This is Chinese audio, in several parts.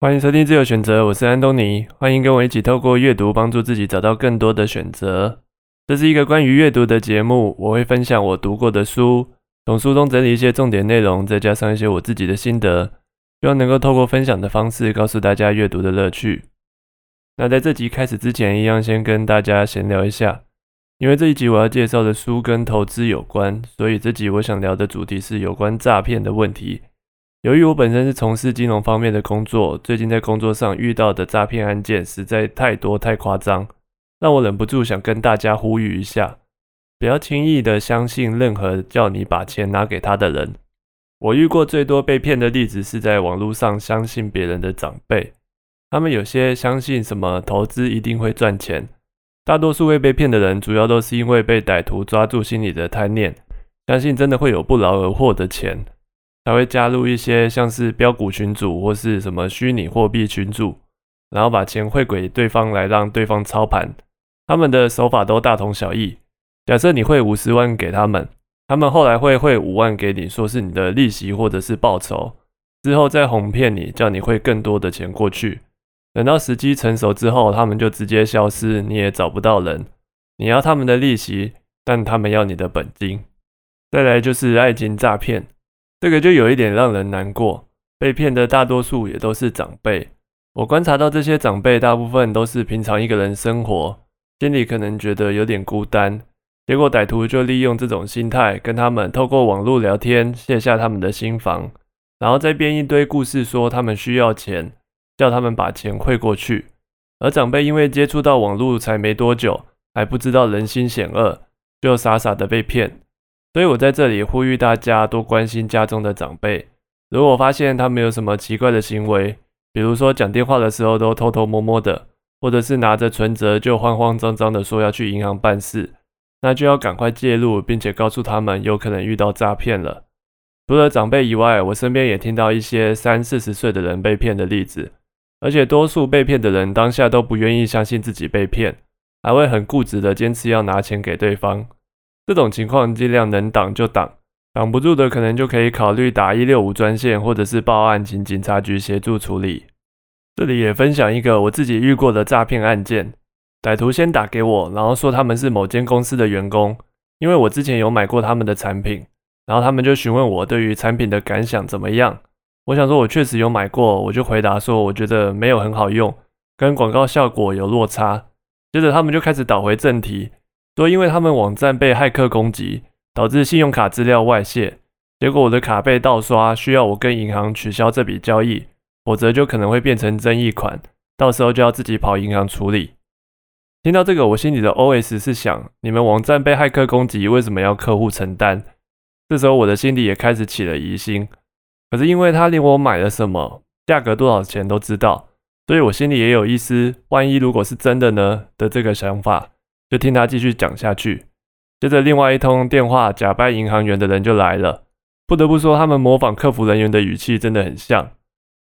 欢迎收听自由选择，我是安东尼。欢迎跟我一起透过阅读帮助自己找到更多的选择。这是一个关于阅读的节目，我会分享我读过的书，从书中整理一些重点内容，再加上一些我自己的心得，希望能够透过分享的方式告诉大家阅读的乐趣。那在这集开始之前，一样先跟大家闲聊一下，因为这一集我要介绍的书跟投资有关，所以这集我想聊的主题是有关诈骗的问题。由于我本身是从事金融方面的工作，最近在工作上遇到的诈骗案件实在太多太夸张，让我忍不住想跟大家呼吁一下，不要轻易的相信任何叫你把钱拿给他的人。我遇过最多被骗的例子是在网络上相信别人的长辈。他们有些相信什么投资一定会赚钱，大多数会被骗的人，主要都是因为被歹徒抓住心里的贪念，相信真的会有不劳而获的钱，才会加入一些像是标股群组或是什么虚拟货币群组，然后把钱汇给对方来让对方操盘。他们的手法都大同小异。假设你汇五十万给他们，他们后来会汇五万给你，说是你的利息或者是报酬，之后再哄骗你，叫你汇更多的钱过去。等到时机成熟之后，他们就直接消失，你也找不到人。你要他们的利息，但他们要你的本金。再来就是爱情诈骗，这个就有一点让人难过。被骗的大多数也都是长辈。我观察到这些长辈大部分都是平常一个人生活，心里可能觉得有点孤单。结果歹徒就利用这种心态，跟他们透过网络聊天，卸下他们的心防，然后再编一堆故事说他们需要钱。叫他们把钱汇过去，而长辈因为接触到网络才没多久，还不知道人心险恶，就傻傻的被骗。所以我在这里呼吁大家多关心家中的长辈。如果发现他们有什么奇怪的行为，比如说讲电话的时候都偷偷摸摸的，或者是拿着存折就慌慌张张的说要去银行办事，那就要赶快介入，并且告诉他们有可能遇到诈骗了。除了长辈以外，我身边也听到一些三四十岁的人被骗的例子。而且多数被骗的人当下都不愿意相信自己被骗，还会很固执的坚持要拿钱给对方。这种情况尽量能挡就挡，挡不住的可能就可以考虑打一六五专线，或者是报案请警察局协助处理。这里也分享一个我自己遇过的诈骗案件：歹徒先打给我，然后说他们是某间公司的员工，因为我之前有买过他们的产品，然后他们就询问我对于产品的感想怎么样。我想说，我确实有买过，我就回答说，我觉得没有很好用，跟广告效果有落差。接着他们就开始倒回正题，说因为他们网站被骇客攻击，导致信用卡资料外泄，结果我的卡被盗刷，需要我跟银行取消这笔交易，否则就可能会变成争议款，到时候就要自己跑银行处理。听到这个，我心里的 OS 是想，你们网站被骇客攻击，为什么要客户承担？这时候我的心里也开始起了疑心。可是因为他连我买了什么、价格多少钱都知道，所以我心里也有一丝万一如果是真的呢的这个想法，就听他继续讲下去。接着另外一通电话，假扮银行员的人就来了。不得不说，他们模仿客服人员的语气真的很像。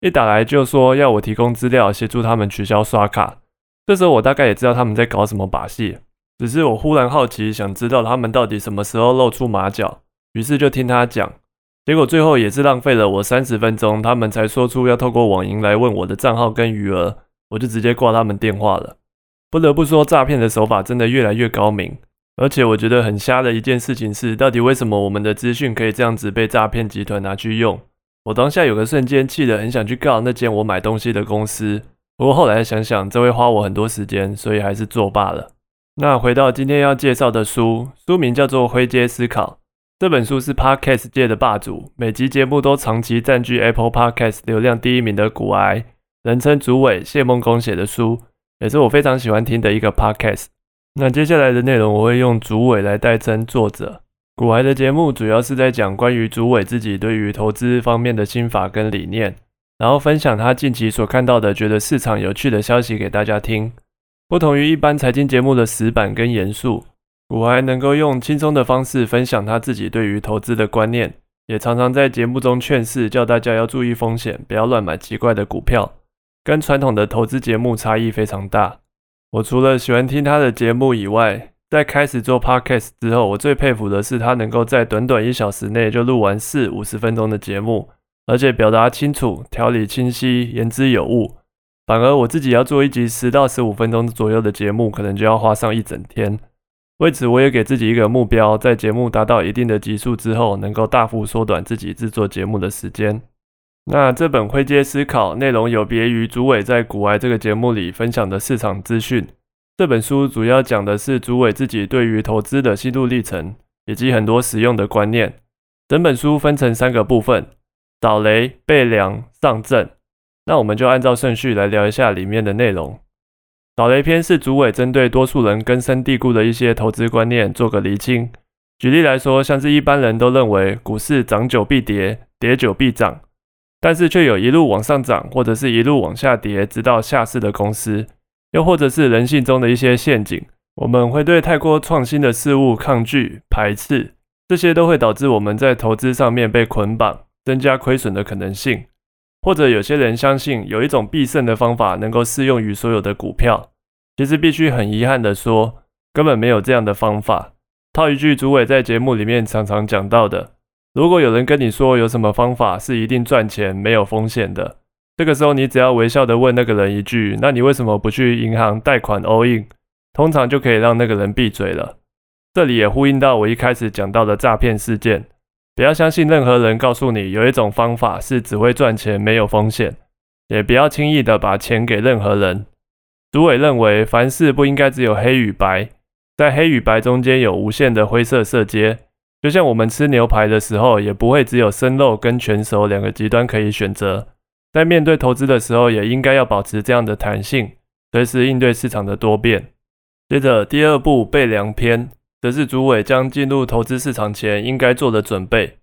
一打来就说要我提供资料协助他们取消刷卡。这时候我大概也知道他们在搞什么把戏，只是我忽然好奇，想知道他们到底什么时候露出马脚，于是就听他讲。结果最后也是浪费了我三十分钟，他们才说出要透过网银来问我的账号跟余额，我就直接挂他们电话了。不得不说，诈骗的手法真的越来越高明，而且我觉得很瞎的一件事情是，到底为什么我们的资讯可以这样子被诈骗集团拿去用？我当下有个瞬间气得很想去告那间我买东西的公司，不过后来想想，这会花我很多时间，所以还是作罢了。那回到今天要介绍的书，书名叫做《灰阶思考》。这本书是 Podcast 界的霸主，每集节目都长期占据 Apple Podcast 流量第一名的古癌，人称主委谢梦工写的书，也是我非常喜欢听的一个 Podcast。那接下来的内容我会用主委来代称作者。古癌的节目主要是在讲关于主委自己对于投资方面的心法跟理念，然后分享他近期所看到的觉得市场有趣的消息给大家听。不同于一般财经节目的死板跟严肃。古还能够用轻松的方式分享他自己对于投资的观念，也常常在节目中劝示，叫大家要注意风险，不要乱买奇怪的股票，跟传统的投资节目差异非常大。我除了喜欢听他的节目以外，在开始做 podcast 之后，我最佩服的是他能够在短短一小时内就录完四五十分钟的节目，而且表达清楚、条理清晰、言之有物。反而我自己要做一集十到十五分钟左右的节目，可能就要花上一整天。为此，我也给自己一个目标，在节目达到一定的级数之后，能够大幅缩短自己制作节目的时间。那这本《灰阶思考》内容有别于主委在古外这个节目里分享的市场资讯。这本书主要讲的是主委自己对于投资的心路历程，以及很多实用的观念。整本书分成三个部分：扫雷、备粮、上阵。那我们就按照顺序来聊一下里面的内容。扫雷篇是主委针对多数人根深蒂固的一些投资观念做个厘清。举例来说，像是一般人都认为股市涨久必跌，跌久必涨，但是却有一路往上涨或者是一路往下跌直到下市的公司，又或者是人性中的一些陷阱，我们会对太过创新的事物抗拒排斥，这些都会导致我们在投资上面被捆绑，增加亏损的可能性。或者有些人相信有一种必胜的方法能够适用于所有的股票，其实必须很遗憾的说，根本没有这样的方法。套一句主委在节目里面常常讲到的：如果有人跟你说有什么方法是一定赚钱、没有风险的，这个时候你只要微笑的问那个人一句：“那你为什么不去银行贷款 all in？” 通常就可以让那个人闭嘴了。这里也呼应到我一开始讲到的诈骗事件。不要相信任何人告诉你有一种方法是只会赚钱没有风险，也不要轻易的把钱给任何人。主委认为凡事不应该只有黑与白，在黑与白中间有无限的灰色色阶。就像我们吃牛排的时候，也不会只有生肉跟全熟两个极端可以选择。在面对投资的时候，也应该要保持这样的弹性，随时应对市场的多变。接着第二步备粮篇。则是主委将进入投资市场前应该做的准备。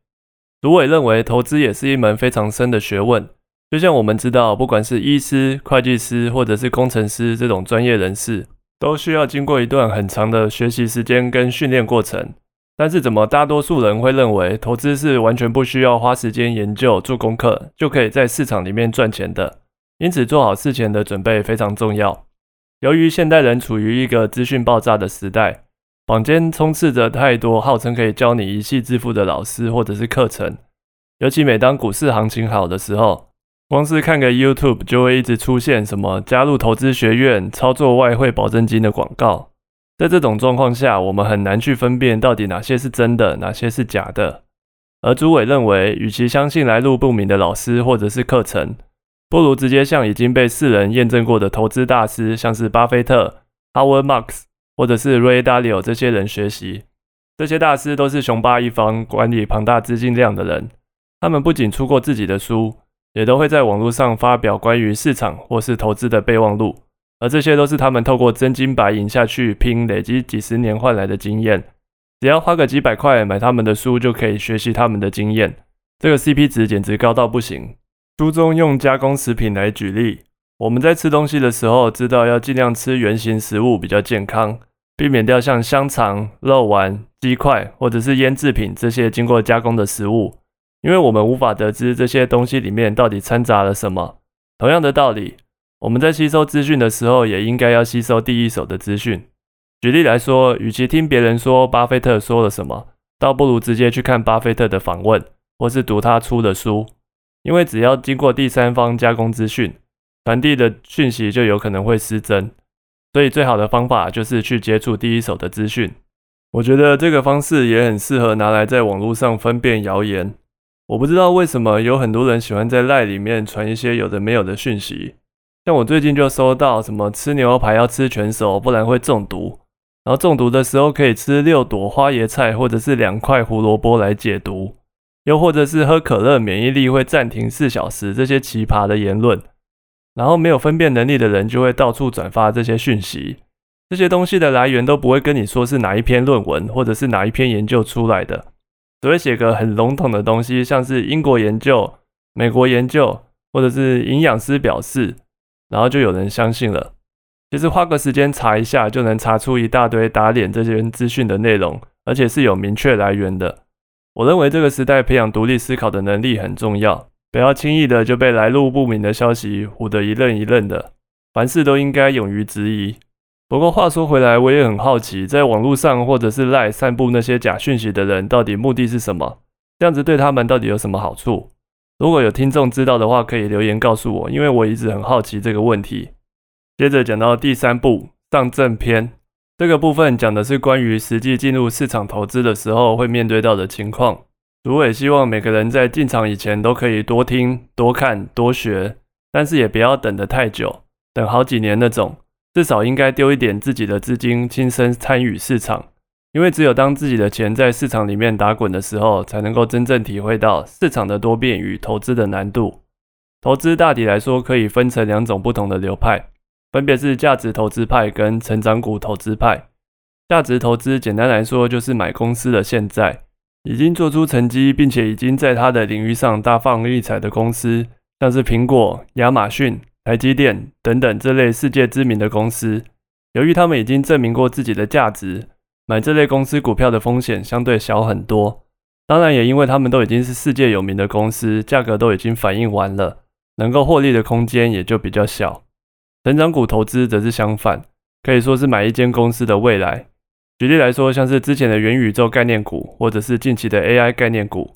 主委认为，投资也是一门非常深的学问。就像我们知道，不管是医师、会计师，或者是工程师这种专业人士，都需要经过一段很长的学习时间跟训练过程。但是，怎么大多数人会认为投资是完全不需要花时间研究、做功课，就可以在市场里面赚钱的？因此，做好事前的准备非常重要。由于现代人处于一个资讯爆炸的时代。坊间充斥着太多号称可以教你一系致富的老师或者是课程，尤其每当股市行情好的时候，光是看个 YouTube 就会一直出现什么加入投资学院、操作外汇保证金的广告。在这种状况下，我们很难去分辨到底哪些是真的，哪些是假的。而朱伟认为，与其相信来路不明的老师或者是课程，不如直接向已经被世人验证过的投资大师，像是巴菲特、Howard Marks。或者是 Ray Dalio 这些人学习，这些大师都是雄霸一方、管理庞大资金量的人。他们不仅出过自己的书，也都会在网络上发表关于市场或是投资的备忘录。而这些都是他们透过真金白银下去拼、累积几十年换来的经验。只要花个几百块买他们的书，就可以学习他们的经验。这个 CP 值简直高到不行。书中用加工食品来举例，我们在吃东西的时候，知道要尽量吃原形食物比较健康。避免掉像香肠、肉丸、鸡块或者是腌制品这些经过加工的食物，因为我们无法得知这些东西里面到底掺杂了什么。同样的道理，我们在吸收资讯的时候，也应该要吸收第一手的资讯。举例来说，与其听别人说巴菲特说了什么，倒不如直接去看巴菲特的访问，或是读他出的书，因为只要经过第三方加工资讯，传递的讯息就有可能会失真。所以最好的方法就是去接触第一手的资讯。我觉得这个方式也很适合拿来在网络上分辨谣言。我不知道为什么有很多人喜欢在赖里面传一些有的没有的讯息。像我最近就收到什么吃牛排要吃全熟，不然会中毒。然后中毒的时候可以吃六朵花椰菜或者是两块胡萝卜来解毒，又或者是喝可乐免疫力会暂停四小时，这些奇葩的言论。然后没有分辨能力的人就会到处转发这些讯息，这些东西的来源都不会跟你说是哪一篇论文或者是哪一篇研究出来的，只会写个很笼统的东西，像是英国研究、美国研究，或者是营养师表示，然后就有人相信了。其实花个时间查一下就能查出一大堆打脸这些资讯的内容，而且是有明确来源的。我认为这个时代培养独立思考的能力很重要。不要轻易的就被来路不明的消息唬得一愣一愣的，凡事都应该勇于质疑。不过话说回来，我也很好奇，在网络上或者是赖散布那些假讯息的人，到底目的是什么？这样子对他们到底有什么好处？如果有听众知道的话，可以留言告诉我，因为我一直很好奇这个问题。接着讲到第三步上证篇，这个部分讲的是关于实际进入市场投资的时候会面对到的情况。主委希望每个人在进场以前都可以多听、多看、多学，但是也不要等得太久，等好几年那种。至少应该丢一点自己的资金，亲身参与市场。因为只有当自己的钱在市场里面打滚的时候，才能够真正体会到市场的多变与投资的难度。投资大体来说可以分成两种不同的流派，分别是价值投资派跟成长股投资派。价值投资简单来说就是买公司的现在。已经做出成绩，并且已经在它的领域上大放异彩的公司，像是苹果、亚马逊、台积电等等这类世界知名的公司。由于他们已经证明过自己的价值，买这类公司股票的风险相对小很多。当然，也因为他们都已经是世界有名的公司，价格都已经反映完了，能够获利的空间也就比较小。成长股投资则是相反，可以说是买一间公司的未来。举例来说，像是之前的元宇宙概念股，或者是近期的 AI 概念股，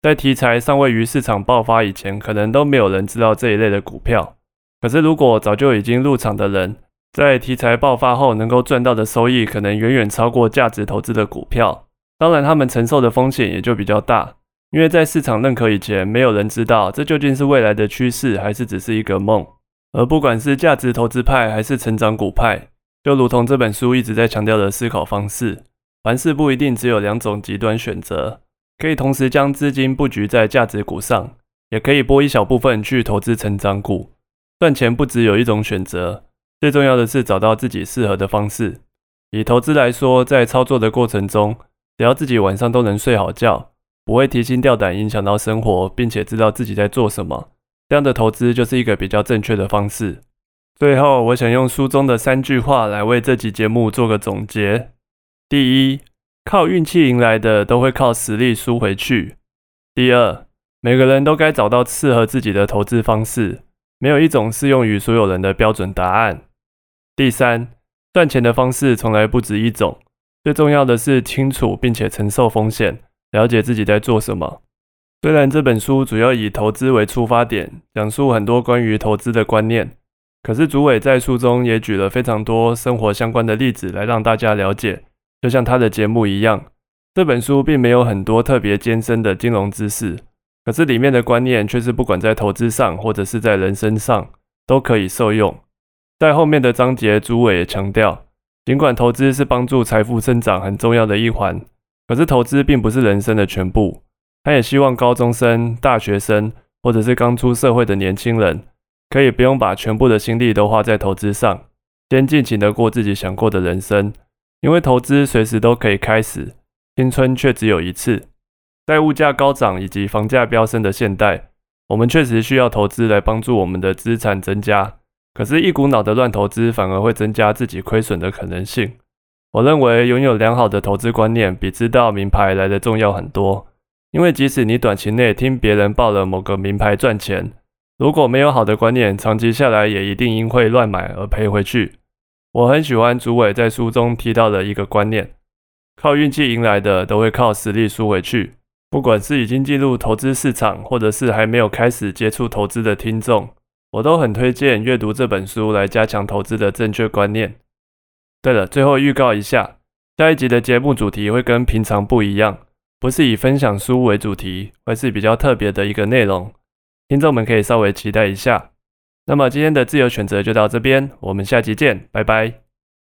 在题材尚未于市场爆发以前，可能都没有人知道这一类的股票。可是，如果早就已经入场的人，在题材爆发后能够赚到的收益，可能远远超过价值投资的股票。当然，他们承受的风险也就比较大，因为在市场认可以前，没有人知道这究竟是未来的趋势，还是只是一个梦。而不管是价值投资派，还是成长股派。就如同这本书一直在强调的思考方式，凡事不一定只有两种极端选择，可以同时将资金布局在价值股上，也可以拨一小部分去投资成长股。赚钱不只有一种选择，最重要的是找到自己适合的方式。以投资来说，在操作的过程中，只要自己晚上都能睡好觉，不会提心吊胆影响到生活，并且知道自己在做什么，这样的投资就是一个比较正确的方式。最后，我想用书中的三句话来为这集节目做个总结。第一，靠运气赢来的都会靠实力输回去。第二，每个人都该找到适合自己的投资方式，没有一种适用于所有人的标准答案。第三，赚钱的方式从来不止一种，最重要的是清楚并且承受风险，了解自己在做什么。虽然这本书主要以投资为出发点，讲述很多关于投资的观念。可是，主委在书中也举了非常多生活相关的例子来让大家了解，就像他的节目一样。这本书并没有很多特别艰深的金融知识，可是里面的观念却是不管在投资上或者是在人生上都可以受用。在后面的章节，主委也强调，尽管投资是帮助财富增长很重要的一环，可是投资并不是人生的全部。他也希望高中生、大学生或者是刚出社会的年轻人。可以不用把全部的心力都花在投资上，先尽情的过自己想过的人生。因为投资随时都可以开始，青春却只有一次。在物价高涨以及房价飙升的现代，我们确实需要投资来帮助我们的资产增加。可是，一股脑的乱投资反而会增加自己亏损的可能性。我认为，拥有良好的投资观念比知道名牌来的重要很多。因为即使你短期内听别人报了某个名牌赚钱，如果没有好的观念，长期下来也一定因会乱买而赔回去。我很喜欢主委在书中提到的一个观念：靠运气赢来的，都会靠实力输回去。不管是已经进入投资市场，或者是还没有开始接触投资的听众，我都很推荐阅读这本书来加强投资的正确观念。对了，最后预告一下，下一集的节目主题会跟平常不一样，不是以分享书为主题，而是比较特别的一个内容。听众们可以稍微期待一下。那么今天的自由选择就到这边，我们下期见，拜拜。